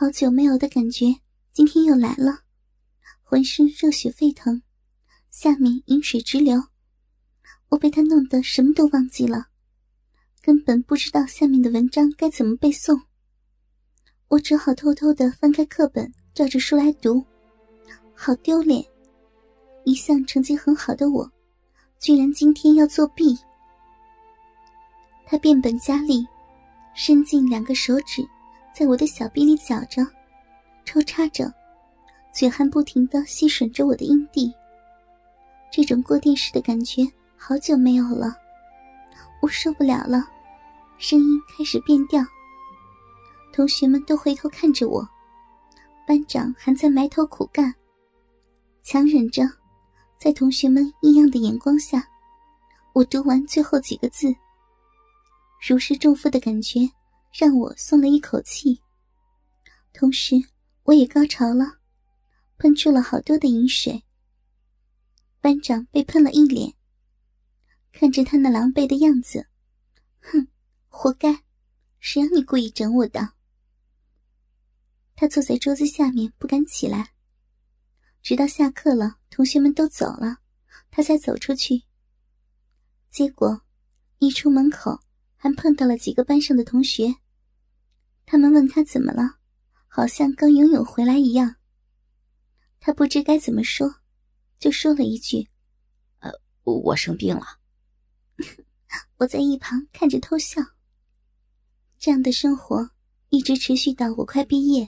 好久没有的感觉，今天又来了，浑身热血沸腾，下面饮水直流。我被他弄得什么都忘记了，根本不知道下面的文章该怎么背诵。我只好偷偷的翻开课本，照着书来读，好丢脸！一向成绩很好的我，居然今天要作弊。他变本加厉，伸进两个手指。在我的小臂里搅着，抽插着，嘴还不停的吸吮着我的阴蒂。这种过电式的感觉好久没有了，我受不了了，声音开始变调。同学们都回头看着我，班长还在埋头苦干，强忍着，在同学们异样的眼光下，我读完最后几个字，如释重负的感觉。让我松了一口气，同时我也高潮了，喷出了好多的饮水。班长被喷了一脸，看着他那狼狈的样子，哼，活该，谁让你故意整我的？他坐在桌子下面不敢起来，直到下课了，同学们都走了，他才走出去。结果一出门口。还碰到了几个班上的同学，他们问他怎么了，好像刚游泳回来一样。他不知该怎么说，就说了一句：“呃，我生病了。” 我在一旁看着偷笑。这样的生活一直持续到我快毕业。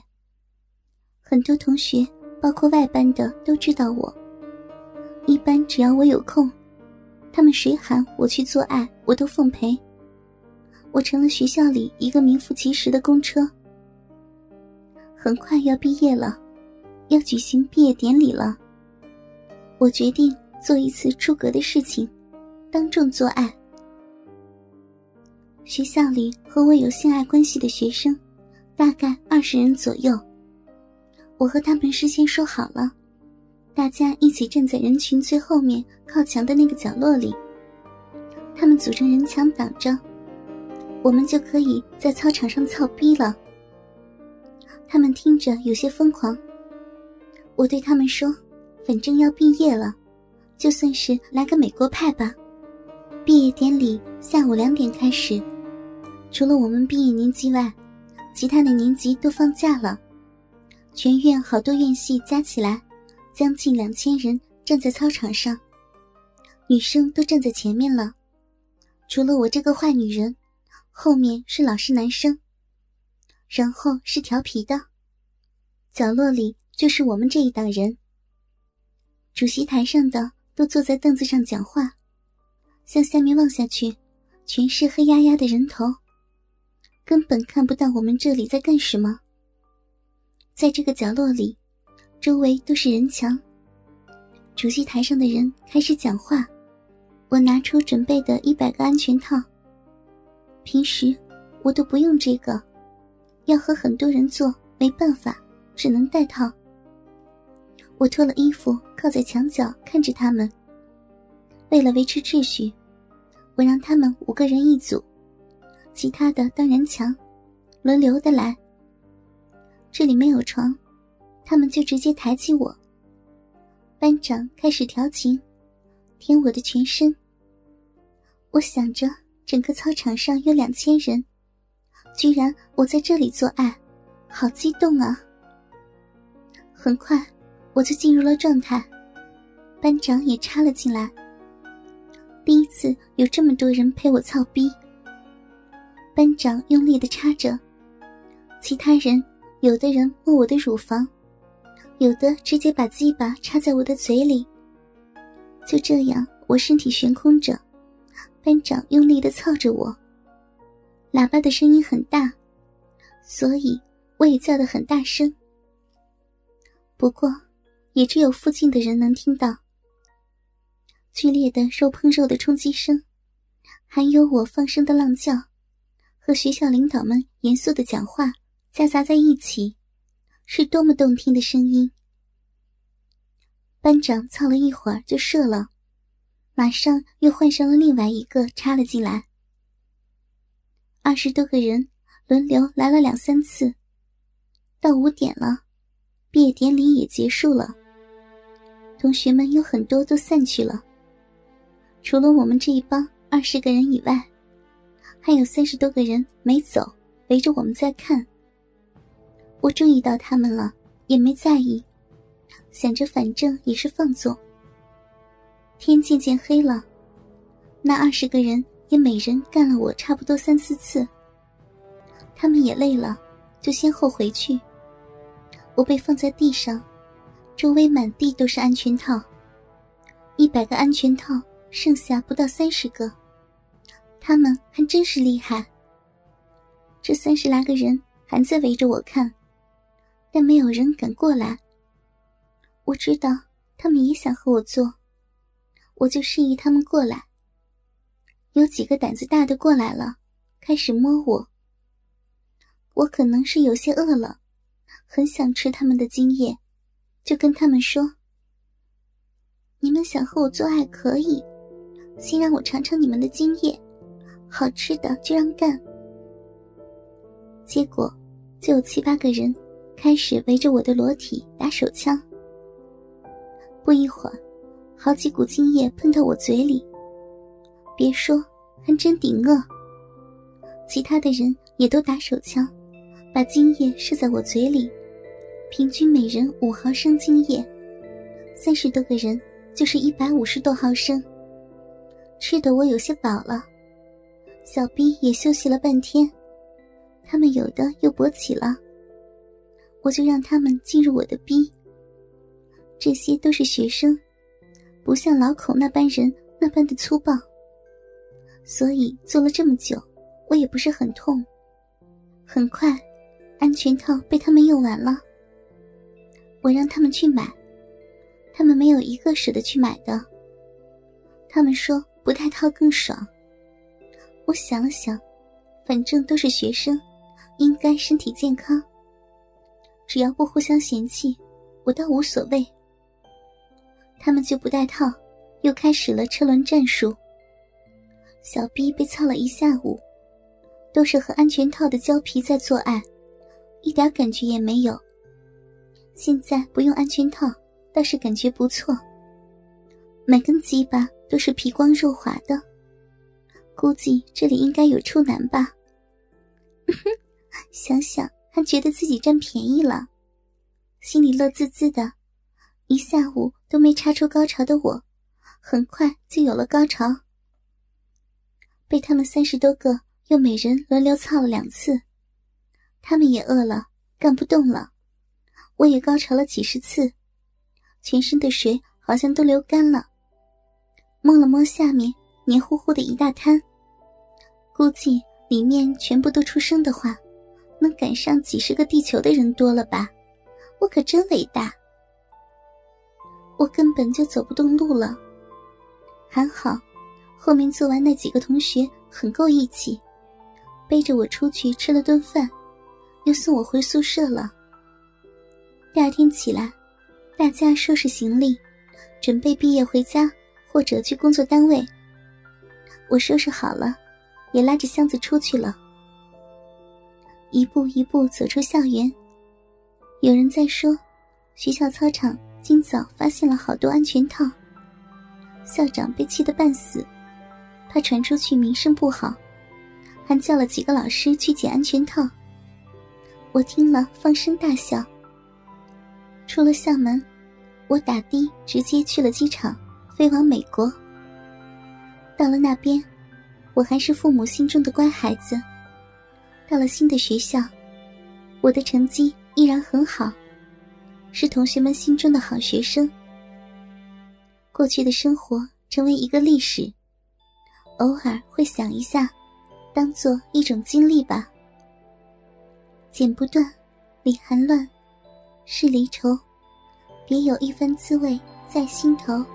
很多同学，包括外班的，都知道我。一般只要我有空，他们谁喊我去做爱，我都奉陪。我成了学校里一个名副其实的公车。很快要毕业了，要举行毕业典礼了。我决定做一次出格的事情，当众做爱。学校里和我有性爱关系的学生，大概二十人左右。我和他们事先说好了，大家一起站在人群最后面靠墙的那个角落里。他们组成人墙挡着。我们就可以在操场上操逼了。他们听着有些疯狂。我对他们说：“反正要毕业了，就算是来个美国派吧。”毕业典礼下午两点开始，除了我们毕业年级外，其他的年级都放假了。全院好多院系加起来，将近两千人站在操场上，女生都站在前面了，除了我这个坏女人。后面是老实男生，然后是调皮的，角落里就是我们这一党人。主席台上的都坐在凳子上讲话，向下面望下去，全是黑压压的人头，根本看不到我们这里在干什么。在这个角落里，周围都是人墙。主席台上的人开始讲话，我拿出准备的一百个安全套。平时我都不用这个，要和很多人做，没办法，只能带套。我脱了衣服，靠在墙角看着他们。为了维持秩序，我让他们五个人一组，其他的当人墙，轮流的来。这里没有床，他们就直接抬起我。班长开始调情，舔我的全身。我想着。整个操场上有两千人，居然我在这里做爱，好激动啊！很快我就进入了状态，班长也插了进来。第一次有这么多人陪我操逼，班长用力的插着，其他人有的人摸我的乳房，有的直接把鸡巴插在我的嘴里。就这样，我身体悬空着。班长用力的操着我，喇叭的声音很大，所以我也叫得很大声。不过，也只有附近的人能听到。剧烈的肉碰肉的冲击声，还有我放声的浪叫，和学校领导们严肃的讲话夹杂在一起，是多么动听的声音！班长操了一会儿就射了。马上又换上了另外一个插了进来，二十多个人轮流来了两三次，到五点了，毕业典礼也结束了。同学们有很多都散去了，除了我们这一帮二十个人以外，还有三十多个人没走，围着我们在看。我注意到他们了，也没在意，想着反正也是放纵。天渐渐黑了，那二十个人也每人干了我差不多三四次，他们也累了，就先后回去。我被放在地上，周围满地都是安全套。一百个安全套，剩下不到三十个。他们还真是厉害。这三十来个人还在围着我看，但没有人敢过来。我知道他们也想和我做，我就示意他们过来。有几个胆子大的过来了，开始摸我。我可能是有些饿了。很想吃他们的精液，就跟他们说：“你们想和我做爱可以，先让我尝尝你们的精液，好吃的就让干。”结果就有七八个人开始围着我的裸体打手枪。不一会儿，好几股精液喷到我嘴里，别说，还真顶饿。其他的人也都打手枪，把精液射在我嘴里。平均每人五毫升精液，三十多个人就是一百五十多毫升。吃的我有些饱了，小逼也休息了半天，他们有的又勃起了，我就让他们进入我的逼。这些都是学生，不像老孔那般人那般的粗暴，所以做了这么久，我也不是很痛。很快，安全套被他们用完了。我让他们去买，他们没有一个舍得去买的。他们说不带套更爽。我想了想，反正都是学生，应该身体健康，只要不互相嫌弃，我倒无所谓。他们就不带套，又开始了车轮战术。小 B 被操了一下午，都是和安全套的胶皮在做爱，一点感觉也没有。现在不用安全套，倒是感觉不错。每根鸡巴都是皮光肉滑的，估计这里应该有处男吧。想想还觉得自己占便宜了，心里乐滋滋的。一下午都没插出高潮的我，很快就有了高潮。被他们三十多个又每人轮流操了两次，他们也饿了，干不动了。我也高潮了几十次，全身的水好像都流干了。摸了摸下面黏糊糊的一大滩，估计里面全部都出生的话，能赶上几十个地球的人多了吧？我可真伟大！我根本就走不动路了，还好，后面做完那几个同学很够义气，背着我出去吃了顿饭，又送我回宿舍了。第二天起来，大家收拾行李，准备毕业回家或者去工作单位。我收拾好了，也拉着箱子出去了。一步一步走出校园，有人在说，学校操场今早发现了好多安全套。校长被气得半死，怕传出去名声不好，还叫了几个老师去捡安全套。我听了，放声大笑。出了校门，我打的直接去了机场，飞往美国。到了那边，我还是父母心中的乖孩子。到了新的学校，我的成绩依然很好，是同学们心中的好学生。过去的生活成为一个历史，偶尔会想一下，当做一种经历吧。剪不断，理还乱。是离愁，别有一番滋味在心头。